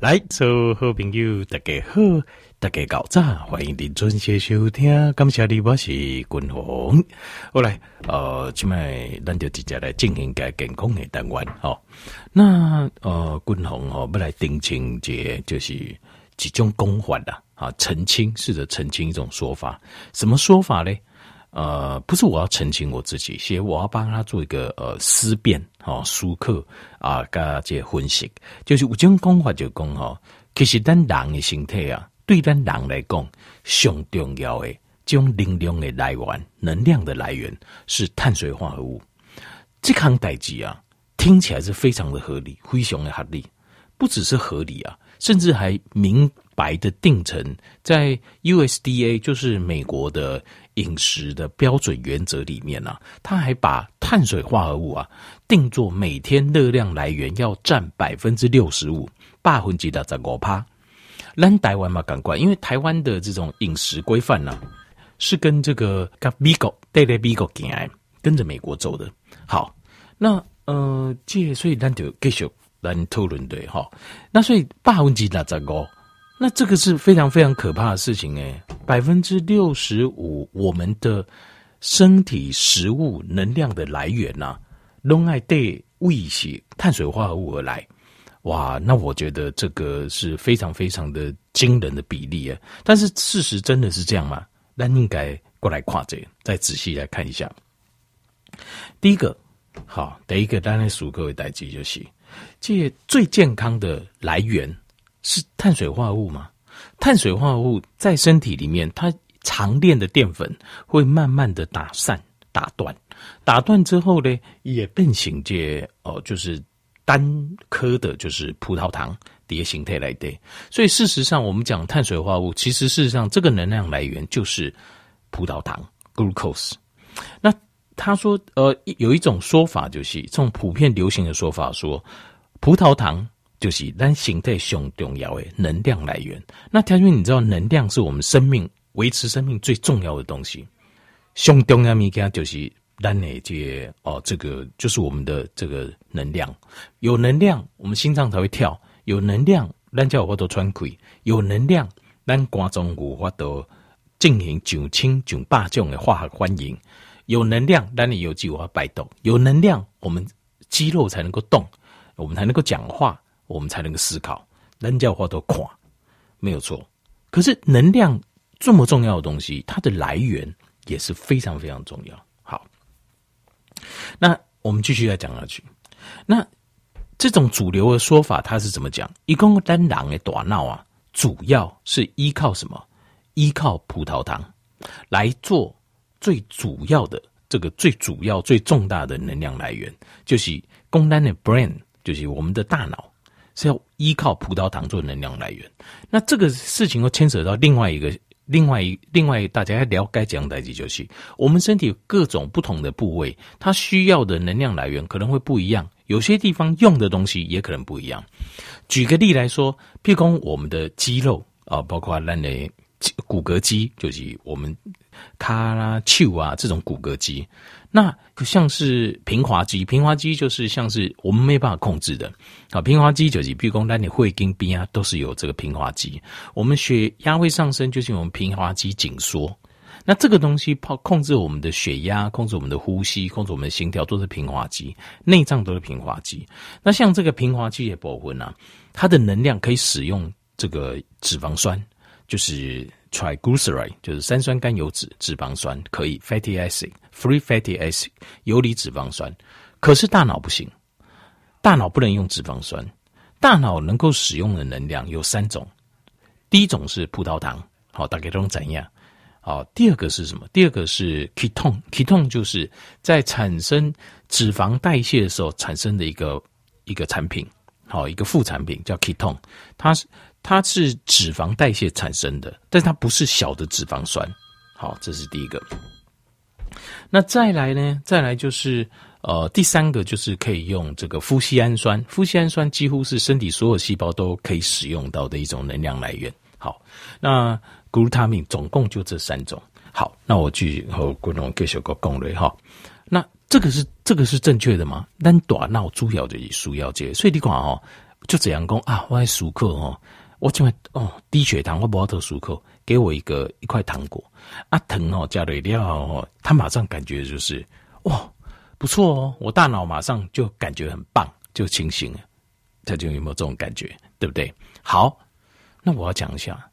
来，所有好朋友，大家好，大家搞早，欢迎您准时收听。感谢你，我是君宏。后来，呃，今麦咱就直接来进行个健康的单元。哦，那呃，君宏哦，要来澄清节就是几种讲法啦，啊，澄清，试着澄清一种说法。什么说法呢？呃，不是我要澄清我自己，是我要帮他做一个呃思辨，哈，舒克啊，加这分析，就是有种讲法就讲哈，其实咱人的身体啊，对咱人来讲，上重要的这种能量的来源，能量的来源是碳水化合物。这项代志啊，听起来是非常的合理，非常的合理，不只是合理啊，甚至还明白的定成在 USDA，就是美国的。饮食的标准原则里面呢、啊，他还把碳水化合物啊定做每天热量来源要占百分之六十五，百分之六十五趴。咱台湾嘛，赶快，因为台湾的这种饮食规范呢，是跟这个跟美国对对美国行，跟着美国走的。好，那呃，这所以咱就继续来讨论对哈。那所以百分之六十五。那这个是非常非常可怕的事情诶，百分之六十五我们的身体食物能量的来源呐、啊，都爱对胃血碳水化合物而来，哇，那我觉得这个是非常非常的惊人的比例啊！但是事实真的是这样吗？那应该过来跨这，再仔细来看一下。第一个，好，第一个当然属各位代记就是，这最健康的来源。是碳水化合物吗？碳水化合物在身体里面，它长链的淀粉会慢慢的打散、打断，打断之后呢，也变形这哦，就是单颗的，就是葡萄糖叠形态来的。所以事实上，我们讲碳水化合物，其实事实上这个能量来源就是葡萄糖 （glucose）。那他说，呃，有一种说法，就是这种普遍流行的说法说，葡萄糖。就是咱形态上重要的能量来源。那条件你知道，能量是我们生命维持生命最重要的东西。上重要物件就是咱的这个、哦，这个就是我们的这个能量。有能量，我们心脏才会跳；有能量，咱才有法度喘气；有能量，咱肝脏有法度进行上千上百种的化学反应；有能量，咱有机有法摆动；有能量，我们肌肉才能够动，我们才能够讲话。我们才能够思考，人家话都垮，没有错。可是能量这么重要的东西，它的来源也是非常非常重要。好，那我们继续再讲下去。那这种主流的说法，它是怎么讲？一共单囊的大脑啊，主要是依靠什么？依靠葡萄糖来做最主要的这个最主要最重大的能量来源，就是供单的 brain，就是我们的大脑。是要依靠葡萄糖做能量来源，那这个事情又牵扯到另外一个、另外一、另外大家要了解这样的就是，我们身体有各种不同的部位，它需要的能量来源可能会不一样，有些地方用的东西也可能不一样。举个例来说，譬如说我们的肌肉啊，包括那类骨骼肌，就是我们卡拉丘啊这种骨骼肌。那像是平滑肌，平滑肌就是像是我们没办法控制的。好，平滑肌就是，比如说那你会跟边啊，都是有这个平滑肌。我们血压会上升，就是我们平滑肌紧缩。那这个东西靠控制我们的血压，控制我们的呼吸，控制我们的心跳，都是平滑肌。内脏都是平滑肌。那像这个平滑肌的部分呢，它的能量可以使用这个脂肪酸，就是。Triglyceride 就是三酸甘油酯脂肪酸，可以 fatty acid，free fatty acid 游离脂肪酸。可是大脑不行，大脑不能用脂肪酸。大脑能够使用的能量有三种，第一种是葡萄糖，好，大概都怎样？好，第二个是什么？第二个是 ketone，ketone 就是在产生脂肪代谢的时候产生的一个一个产品，好，一个副产品叫 ketone，它是。它是脂肪代谢产生的，但是它不是小的脂肪酸。好，这是第一个。那再来呢？再来就是呃，第三个就是可以用这个麸醯胺酸。麸醯胺酸几乎是身体所有细胞都可以使用到的一种能量来源。好，那 glutamine 总共就这三种。好，那我继续和观众继续个讲了哈。那这个是这个是正确的吗？但大脑主要的是需要这个，所以你看哦。就这样讲啊，我爱舒克哦，我就会哦低血糖，我不要得舒克，给我一个一块糖果，啊疼哦，加了料哦，他马上感觉就是哇不错哦，我大脑马上就感觉很棒，就清醒了，他就有没有这种感觉，对不对？好，那我要讲一下，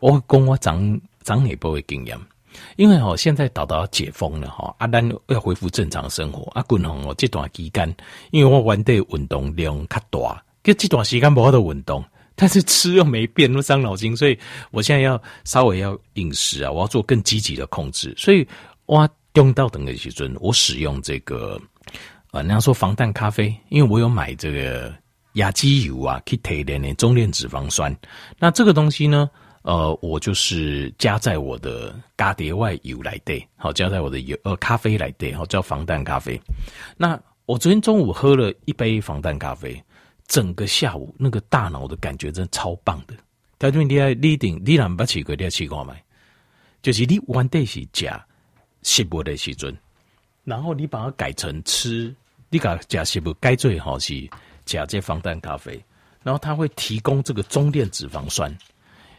我讲我长长也不会经验。因为哦，现在岛岛要解封了哈，阿丹要恢复正常生活。阿滚红哦，这段期间，因为我玩的运动量较大，就这段时间不好的运动，但是吃又没变，都伤脑筋，所以我现在要稍微要饮食啊，我要做更积极的控制。所以我用到等的时尊，我使用这个呃，人家说防弹咖啡，因为我有买这个亚基油啊，可以提炼的中链脂肪酸。那这个东西呢？呃，我就是加在我的咖碟外油来兑，好加在我的油呃咖啡来兑，好叫防弹咖啡。那我昨天中午喝了一杯防弹咖啡，整个下午那个大脑的感觉真的超棒的。他说你爱你顶你俩不起过，你要起过没？就是你玩的是加食物的时阵，然后你把它改成吃，你把加食物改最好是加这防弹咖啡，然后它会提供这个中链脂肪酸。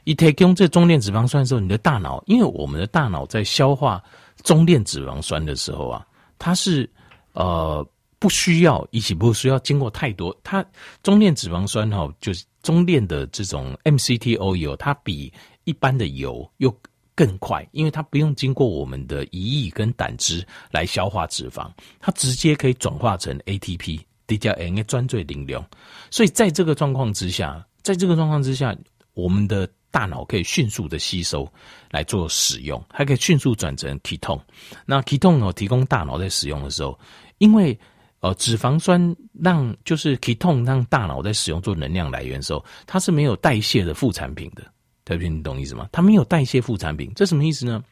一提供这中链脂肪酸的时候，你的大脑，因为我们的大脑在消化中链脂肪酸的时候啊，它是呃不需要，以及不需要经过太多。它中链脂肪酸哈，就是中链的这种 MCT oil，它比一般的油又更快，因为它不用经过我们的胰液跟胆汁来消化脂肪，它直接可以转化成 ATP，比较 N A 专最灵量。所以在这个状况之下，在这个状况之下，我们的大脑可以迅速的吸收来做使用，还可以迅速转成 ketone。那 ketone 哦，提供大脑在使用的时候，因为呃脂肪酸让就是 ketone 让大脑在使用做能量来源的时候，它是没有代谢的副产品的。特别你懂意思吗？它没有代谢副产品，这什么意思呢？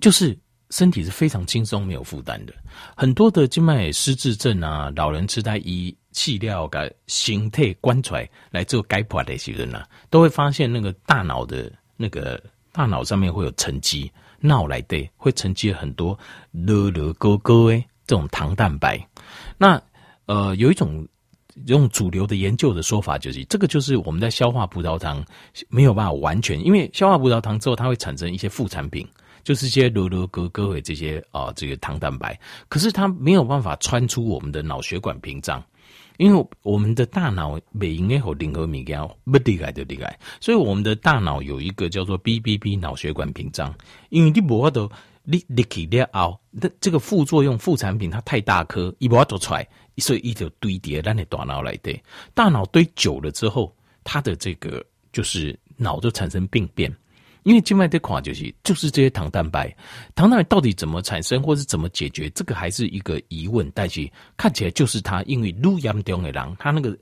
就是身体是非常轻松、没有负担的。很多的静脉失智症啊，老人痴呆一。气料的形态关出来来做解剖的些人呢，都会发现那个大脑的那个大脑上面会有沉积，脑来对会沉积很多乐乐勾勾诶这种糖蛋白。那呃有一种用主流的研究的说法就是，这个就是我们在消化葡萄糖没有办法完全，因为消化葡萄糖之后它会产生一些副产品，就是这些乐乐勾勾的这些啊、呃、这个糖蛋白，可是它没有办法穿出我们的脑血管屏障。因为我们的大脑每应该和零和米干不离开的离开，所以我们的大脑有一个叫做 BBB 脑血管屏障。因为你无法度你你去了后，那这个副作用副产品它太大颗，一无法度出来，所以一直堆叠在你大脑来的。大脑堆久了之后，它的这个就是脑就产生病变。因为静脉的垮就是就是这些糖蛋白，糖蛋白到底怎么产生或是怎么解决，这个还是一个疑问。但是看起来就是它，因为越严重的人，它那个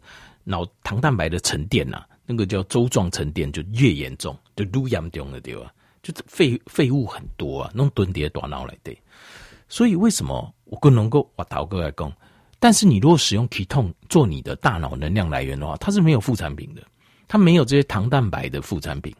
脑糖蛋白的沉淀呐、啊，那个叫粥状沉淀就越严重，就越严重的对吧？就废废物很多啊，弄蹲叠大脑来的。所以为什么我更能够我倒过来讲？但是你如果使用 ketone 做你的大脑能量来源的话，它是没有副产品的，它没有这些糖蛋白的副产品。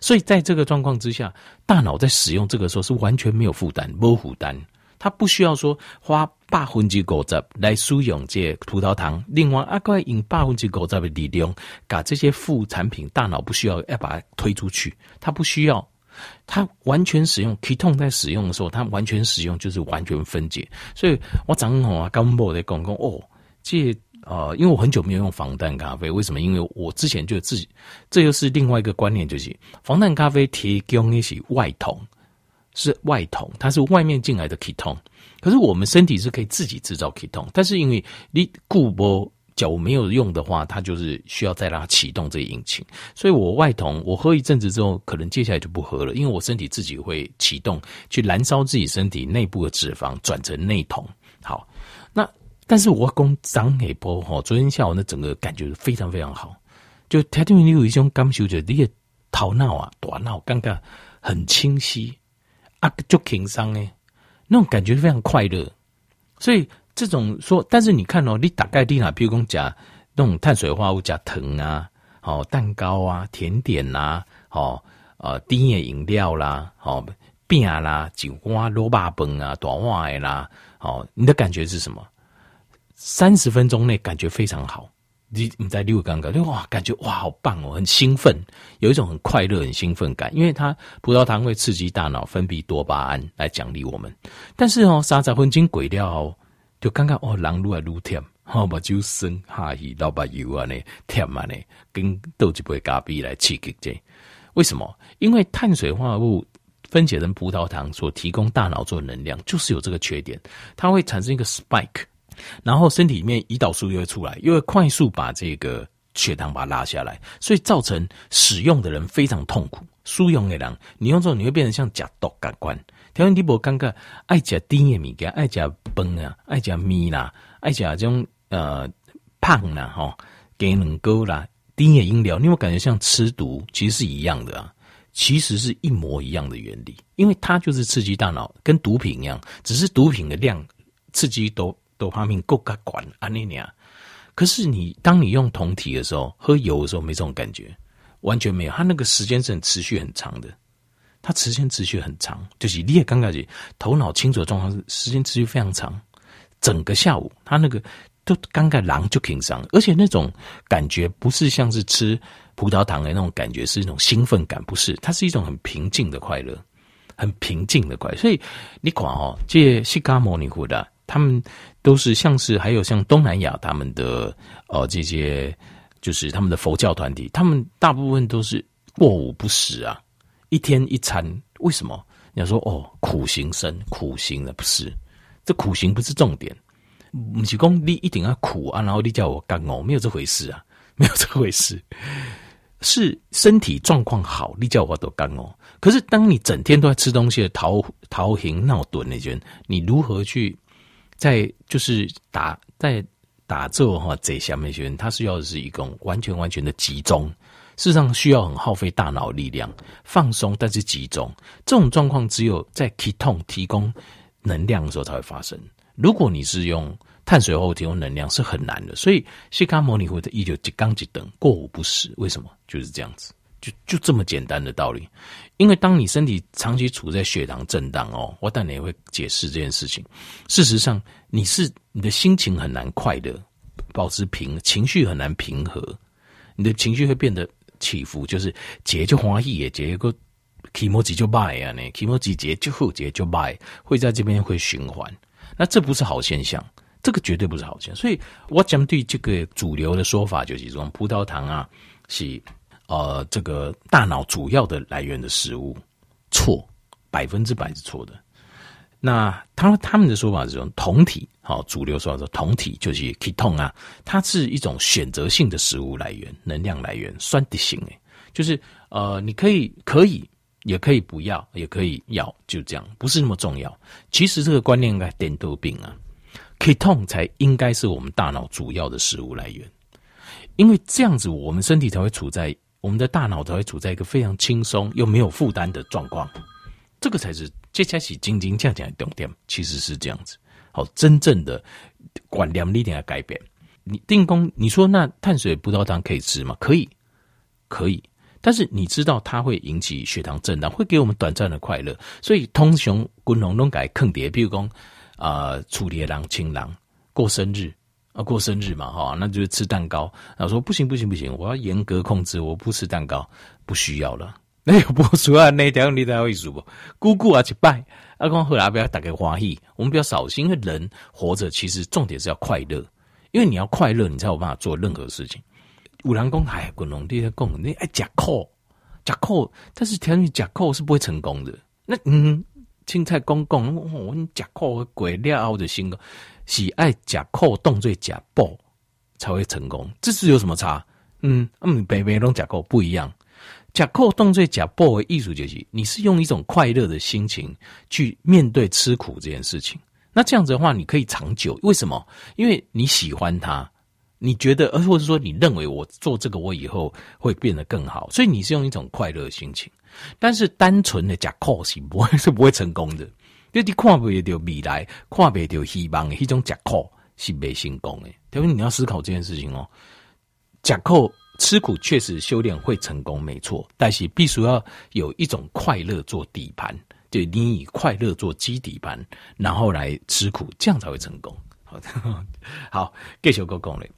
所以在这个状况之下，大脑在使用这个时候是完全没有负担，没负担，它不需要说花百分之五十来输用这葡萄糖。另外，阿怪用百分之五十的力量，把这些副产品，大脑不需要要把它推出去，它不需要，它完全使用。ketone 在使用的时候，它完全使用就是完全分解。所以我昨好啊，刚某在讲讲哦，这。呃，因为我很久没有用防弹咖啡，为什么？因为我之前就自己，这又是另外一个观念，就是防弹咖啡提供的是外酮，是外酮，它是外面进来的 ketone，可是我们身体是可以自己制造 ketone，但是因为你固波脚没有用的话，它就是需要再让它启动这个引擎，所以我外酮，我喝一阵子之后，可能接下来就不喝了，因为我身体自己会启动去燃烧自己身体内部的脂肪，转成内酮。好，那。但是我公张海波哈，昨天下午那整个感觉非常非常好，就听听你有一种感受，就你的头脑啊、大脑感觉很清晰啊，就轻松呢，那种感觉非常快乐。所以这种说，但是你看哦，你大概你哪，比如讲加那种碳水化合物加糖啊，好蛋糕啊、甜点呐，好呃甜的饮料啦，好饼啦、酒瓜、萝卜崩啊、短袜的啦，好，你的感觉是什么？三十分钟内感觉非常好，你你在六刚刚就哇，感觉哇好棒哦，很兴奋，有一种很快乐、很兴奋感，因为它葡萄糖会刺激大脑分泌多巴胺来奖励我们。但是哦，三十分钟过了，就刚刚哦，人愈来愈甜，好目睭酸，哈伊老把油啊呢甜啊呢，跟倒一杯咖啡来刺激这。为什么？因为碳水化合物分解成葡萄糖所提供大脑做能量，就是有这个缺点，它会产生一个 spike。然后身体里面胰岛素又会出来，又会快速把这个血糖把它拉下来，所以造成使用的人非常痛苦。输用的人，你用之后你会变成像假毒感官。条件地波刚刚爱吃甜的物件，爱吃饭啊，爱吃面啦，爱吃这种呃胖啦哈，给能够啦，甜的饮料，你有没有感觉像吃毒？其实是一样的啊，其实是一模一样的原理，因为它就是刺激大脑，跟毒品一样，只是毒品的量刺激多。多方面够个管啊那样，可是你当你用酮体的时候，喝油的时候没这种感觉，完全没有。它那个时间是很持续很长的，它时间持续很长，就是你也刚开始头脑清楚的状况是时间持续非常长，整个下午他那个都刚刚狼就挺伤，而且那种感觉不是像是吃葡萄糖的那种感觉，是一种兴奋感，不是，它是一种很平静的快乐，很平静的快乐。所以你管哦，这释迦牟尼佛的。他们都是像是还有像东南亚他们的呃这些就是他们的佛教团体，他们大部分都是过午不食啊，一天一餐。为什么？你要说哦，苦行僧，苦行的不是，这苦行不是重点。不是说你一定要苦啊，然后你叫我干哦，没有这回事啊，没有这回事。是身体状况好，你叫我都干哦。可是当你整天都在吃东西的逃逃行闹盹那些，你如何去？在就是打在打坐哈，这下面学员他需要的是一种完全完全的集中，事实上需要很耗费大脑力量，放松但是集中，这种状况只有在 ketone 提供能量的时候才会发生。如果你是用碳水化合物提供能量是很难的，所以释迦牟尼会的一九几刚几等过午不食，为什么？就是这样子。就就这么简单的道理，因为当你身体长期处在血糖震荡哦，我等你也会解释这件事情。事实上，你是你的心情很难快乐，保持平情绪很难平和，你的情绪会变得起伏，就是节就欢喜，节一个起摩几就败啊，呢起摩几节就后，节就败，会在这边会循环。那这不是好现象，这个绝对不是好现象。所以我讲对这个主流的说法就是说，葡萄糖啊是。呃，这个大脑主要的来源的食物，错，百分之百是错的。那他他们的说法是说，酮体，好，主流说法说酮体就是 ketone 啊，它是一种选择性的食物来源，能量来源，酸的性诶，就是呃，你可以可以，也可以不要，也可以要，就这样，不是那么重要。其实这个观念应该颠倒病啊，ketone 才应该是我们大脑主要的食物来源，因为这样子我们身体才会处在。我们的大脑才会处在一个非常轻松又没有负担的状况，这个才是接下来斤斤价价的重点。其实是这样子，好，真正的观念力点要改变。你定功，你说那碳水葡萄糖可以吃吗？可以，可以。但是你知道它会引起血糖震荡，会给我们短暂的快乐。所以通雄滚龙龙改坑爹，比如说啊，处理狼情郎过生日。啊，过生日嘛，哈，那就是吃蛋糕。然后说不行不行不行，我要严格控制，我不吃蛋糕，不需要了。那有不说啊，那条你才会说不？姑姑啊，去拜。阿公后来不要打给欢喜，我们比较扫兴，因为人活着其实重点是要快乐，因为你要快乐，你才有办法做任何事情。五郎公哎，滚龙地在讲，你爱假扣假扣，但是条件假扣是不会成功的。那嗯，青菜公公，我你假扣鬼料的心。喜爱假扣动作假爆才会成功，这是有什么差？嗯，嗯，北北龙假扣不一样，假扣动作假爆的艺术就是，你是用一种快乐的心情去面对吃苦这件事情。那这样子的话，你可以长久。为什么？因为你喜欢它，你觉得，而或者说你认为我做这个，我以后会变得更好，所以你是用一种快乐的心情。但是单纯的假扣是不会 是不会成功的。就你看不到未来，看不到希望的一种吃苦是没成功的。因为你要思考这件事情哦，吃苦吃苦确实修炼会成功，没错。但是必须要有一种快乐做底盘，就你以快乐做基底盘，然后来吃苦，这样才会成功。好，好，继续讲讲嘞。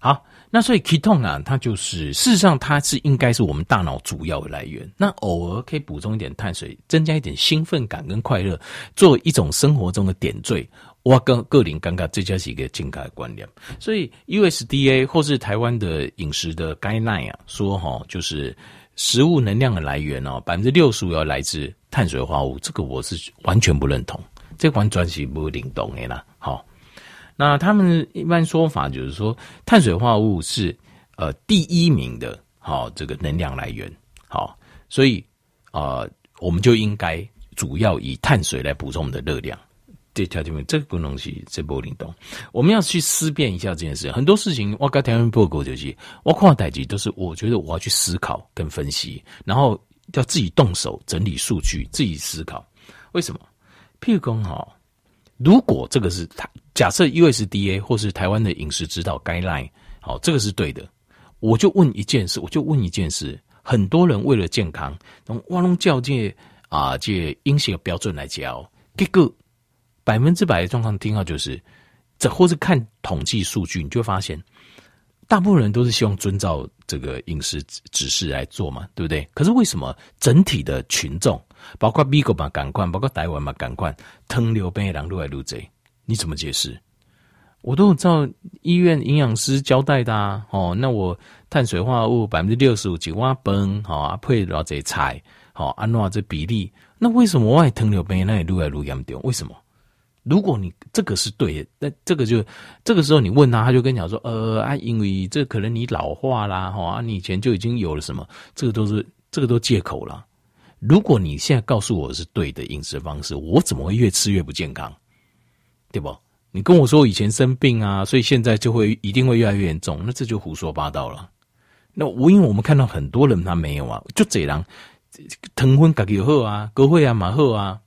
好，那所以 k e t o n 啊，它就是事实上它是应该是我们大脑主要的来源。那偶尔可以补充一点碳水，增加一点兴奋感跟快乐，做一种生活中的点缀。我跟个人尴尬，这就是一个健康的观念。所以 USDA 或是台湾的饮食的 guideline 啊，说哈，就是食物能量的来源哦，百分之六十五要来自碳水化合物，这个我是完全不认同。这款专辑不灵动的啦。好，那他们一般说法就是说，碳水化合物是呃第一名的，好这个能量来源。好，所以呃我们就应该主要以碳水来补充我们的热量。这条题目，这个东西这不灵动，我们要去思辨一下这件事。很多事情，我跟台湾报告就是，我看代志都是，我觉得我要去思考跟分析，然后要自己动手整理数据，自己思考为什么。譬如讲哈，如果这个是台，假设 USDA 或是台湾的饮食指导 guideline，好，这个是对的，我就问一件事，我就问一件事，很多人为了健康，从挖龙教界啊，借饮食的标准来教，结果。百分之百的状况听到就是，这或是看统计数据，你就会发现，大部分人都是希望遵照这个饮食指示来做嘛，对不对？可是为什么整体的群众，包括美国嘛，感官，包括台湾嘛，感官，糖尿病的人都来入贼，你怎么解释？我都有照医院营养师交代的啊，哦，那我碳水化合物百分之六十五几瓦崩，好啊，配多少这菜，好按照这比例，那为什么我爱糖尿病那也越来越严重？为什么？如果你这个是对的，那这个就这个时候你问他，他就跟你讲说，呃啊，因为这可能你老化啦，哈啊，你以前就已经有了什么，这个都是这个都借口了。如果你现在告诉我是对的饮食方式，我怎么会越吃越不健康？对不？你跟我说以前生病啊，所以现在就会一定会越来越严重，那这就胡说八道了。那我因为我们看到很多人他没有啊，就这样，糖分自己就好啊，高血压嘛好啊，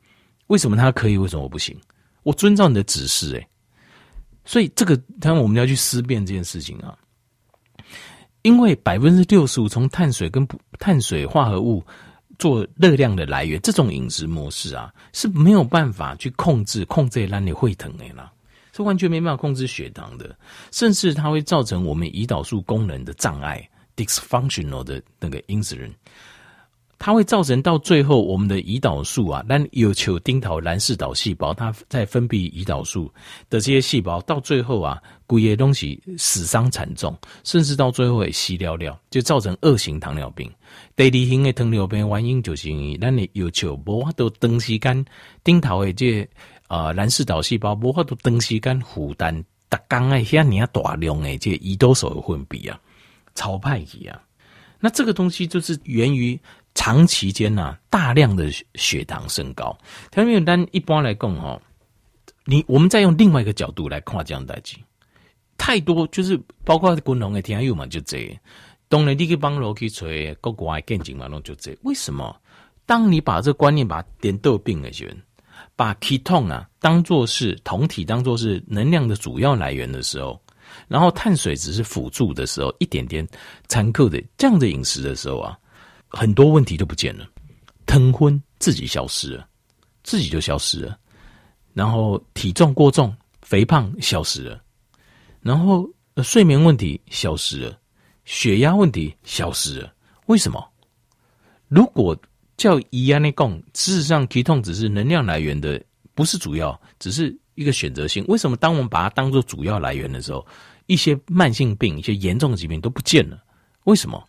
为什么他可以，为什么我不行？我遵照你的指示，诶，所以这个当然我们要去思辨这件事情啊，因为百分之六十五从碳水跟碳水化合物做热量的来源，这种饮食模式啊是没有办法去控制控制让你会疼的啦，是完全没办法控制血糖的，甚至它会造成我们胰岛素功能的障碍，dysfunctional 的那个 insulin。它会造成到最后，我们的胰岛素啊，但有求丁桃蓝氏岛细胞，它在分泌胰岛素的这些细胞，到最后啊，骨液东西死伤惨重，甚至到最后也死掉了，就造成二型糖尿病。第二型的糖尿病原因就是因为咱的有求无法度长时间丁桃的这啊蓝氏岛细胞无法度长时间负担，逐工的遐尔大量的这胰岛素的分泌啊，超派去啊。那这个东西就是源于。长期间呢、啊，大量的血糖升高。糖尿病单一般来讲哈，你我们再用另外一个角度来看这样代志，太多就是包括滚龙的天佑嘛，就这。当然你去帮罗去吹国外见证嘛，拢就这。为什么？当你把这观念把点豆病的时候，把 ketone 啊当做是酮体，当做是能量的主要来源的时候，然后碳水只是辅助的时候，一点点残酷的这样的饮食的时候啊。很多问题都不见了，疼昏自己消失了，自己就消失了，然后体重过重、肥胖消失了，然后睡眠问题消失了，血压问题消失了。为什么？如果叫伊安尼贡，事实上体痛只是能量来源的，不是主要，只是一个选择性。为什么当我们把它当做主要来源的时候，一些慢性病、一些严重的疾病都不见了？为什么？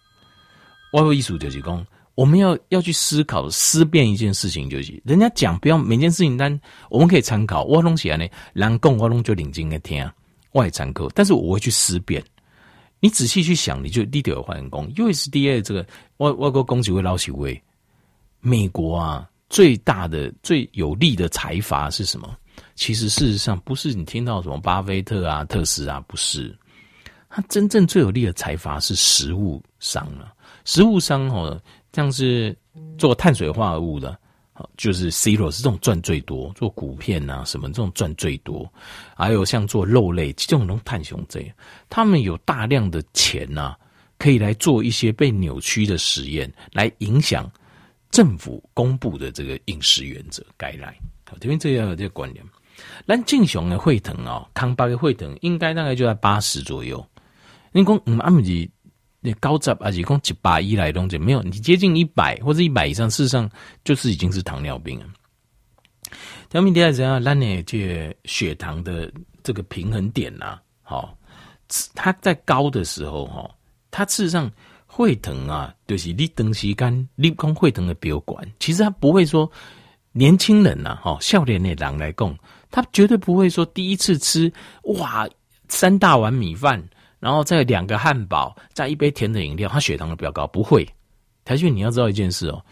外部艺术就是讲，我们要要去思考、思辨一件事情，就是人家讲不要每件事情，但我们可以参考。我拢起来呢，人讲我拢就领进来听，我也参考。但是我会去思辨。你仔细去想，你就立刻有发现讲，USDA 这个外外国公职会捞起位，美国啊最大的最有利的财阀是什么？其实事实上不是你听到什么巴菲特啊、特斯拉，不是。他真正最有利的财阀是食物商了。食物商哦，像是做碳水化合物的，就是 Zero 是这种赚最多，做谷片啊什么这种赚最多，还有像做肉类这种能碳雄这样，他们有大量的钱呐、啊，可以来做一些被扭曲的实验，来影响政府公布的这个饮食原则。该来，好，这边这样有这个观念。那正常的血糖啊，康巴的血糖应该大概就在八十左右。你讲嗯，阿姆是高杂，而且讲一百以来东西没有，你接近一百或者一百以上，事实上就是已经是糖尿病了。糖尿病第二怎样？那你这血糖的这个平衡点呐、啊，好，它在高的时候哈，它事实上会疼啊，就是你等时间你讲会疼的标管，其实它不会说年轻人呐，哈，少年的人来讲，他绝对不会说第一次吃哇三大碗米饭。然后再两个汉堡，再一杯甜的饮料，他血糖都比较高。不会，台俊，你要知道一件事哦，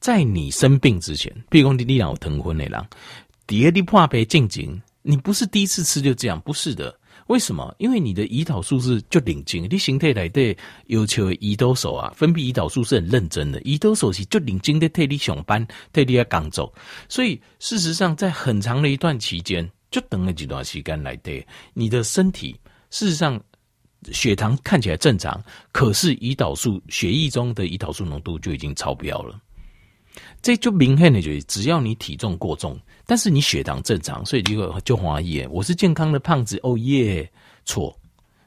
在你生病之前，比如说你你有疼昏的人，第二你破杯进京，你不是第一次吃就这样，不是的。为什么？因为你的胰岛素是就领经，你形态来对要求胰岛素啊，分泌胰岛素是很认真的，胰岛素是就领经的替你上班，替你要赶走。所以事实上，在很长的一段期间，就等了几段时间来对你的身体，事实上。血糖看起来正常，可是胰岛素血液中的胰岛素浓度就已经超标了。这就明显的就是，只要你体重过重，但是你血糖正常，所以就就怀疑我是健康的胖子。哦耶，错！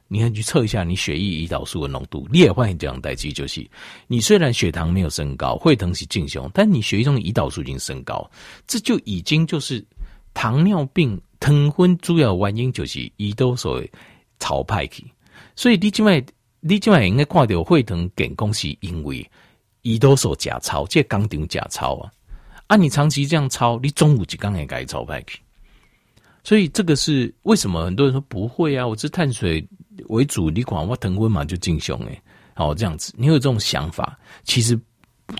你看去测一下你血液胰岛素的浓度，你也会这样代际，就是你虽然血糖没有升高，会疼是正常，但你血液中的胰岛素已经升高，这就已经就是糖尿病疼昏主要原因就是胰岛素超派去。所以你今麦，你今麦应该看到会疼健康是因为胰岛素假超，这工厂假钞啊！啊，你长期这样抄，你中午就刚也该抄派去。所以这个是为什么很多人说不会啊？我吃碳水为主，你管我疼昏嘛就进胸诶。好这样子，你有这种想法，其实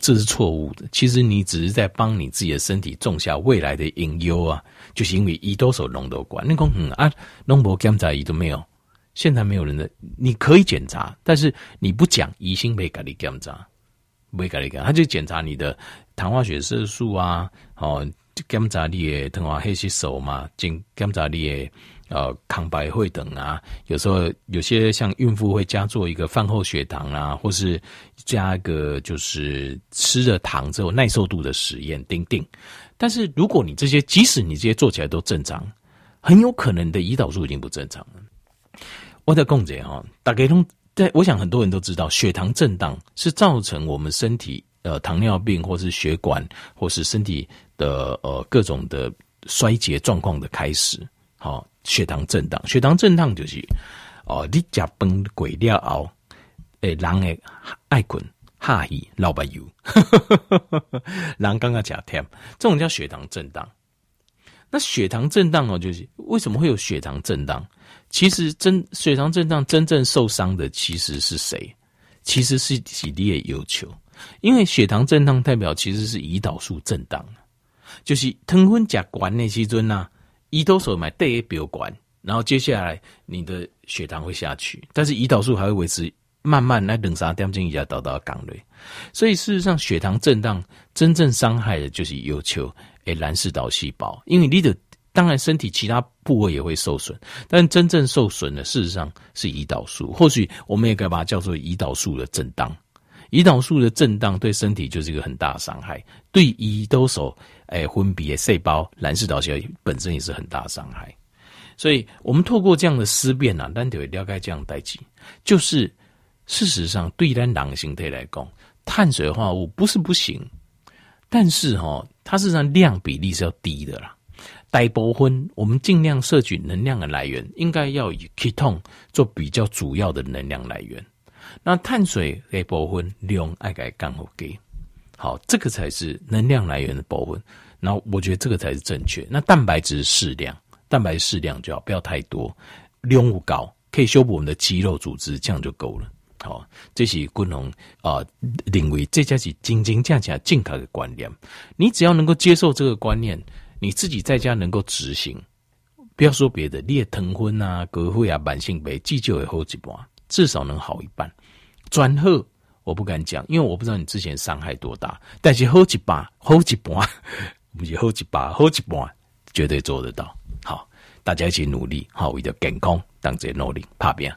这是错误的。其实你只是在帮你自己的身体种下未来的隐忧啊！就是因为胰岛素浓度高，你讲嗯啊，拢无检查仪都没有。现在没有人的，你可以检查，但是你不讲，医生没给你检查，没给你检查，他就检查你的糖化血色素啊，哦，检查你的糖化黑色素嘛，检检查你的呃抗白会等啊，有时候有些像孕妇会加做一个饭后血糖啊，或是加一个就是吃了糖之后耐受度的实验，定定。但是如果你这些，即使你这些做起来都正常，很有可能你的胰岛素已经不正常了。我的共解哈，大概都在。我想很多人都知道，血糖震荡是造成我们身体呃糖尿病或是血管或是身体的呃各种的衰竭状况的开始。好，血糖震荡，血糖震荡就是哦，你吃饭鬼了后，诶，人诶爱困哈伊老白油，人刚刚讲甜，这种叫血糖震荡。那血糖震荡哦，就是为什么会有血糖震荡？其实真血糖震荡真正受伤的其实是谁？其实是体力的要求，因为血糖震荡代表其实是胰岛素震荡，就是糖分加管那些尊呐，胰岛素买对标管，然后接下来你的血糖会下去，但是胰岛素还会维持慢慢来两三点钟以下到达岗位，所以事实上血糖震荡真正伤害的就是要求诶蓝氏岛细胞，因为你的。当然，身体其他部位也会受损，但真正受损的，事实上是胰岛素。或许我们也可以把它叫做胰岛素的震荡。胰岛素的震荡对身体就是一个很大的伤害，对胰岛素诶分泌的细胞蓝氏岛细胞本身也是很大的伤害。所以，我们透过这样的思辨啊，咱就会了解这样代际，就是事实上对咱人形态来讲，碳水化合物不是不行，但是哈，它事实上量比例是要低的啦。大部分我们尽量摄取能量的来源，应该要以 ketone 做比较主要的能量来源。那碳水的部分量爱该刚好给，好，这个才是能量来源的部分。然后我觉得这个才是正确。那蛋白质适量，蛋白适量就好，不要太多，量不高，可以修补我们的肌肉组织，这样就够了。好，这是军红啊认为这才是真真正正健康的观念。你只要能够接受这个观念。你自己在家能够执行，不要说别的，你也疼昏啊、隔会啊、慢性病，急救也好一半，至少能好一半。转好我不敢讲，因为我不知道你之前伤害多大，但是好一半，好一半，不是好一半，好一半，绝对做得到。好，大家一起努力，好，为了健康，当这努力，打拼。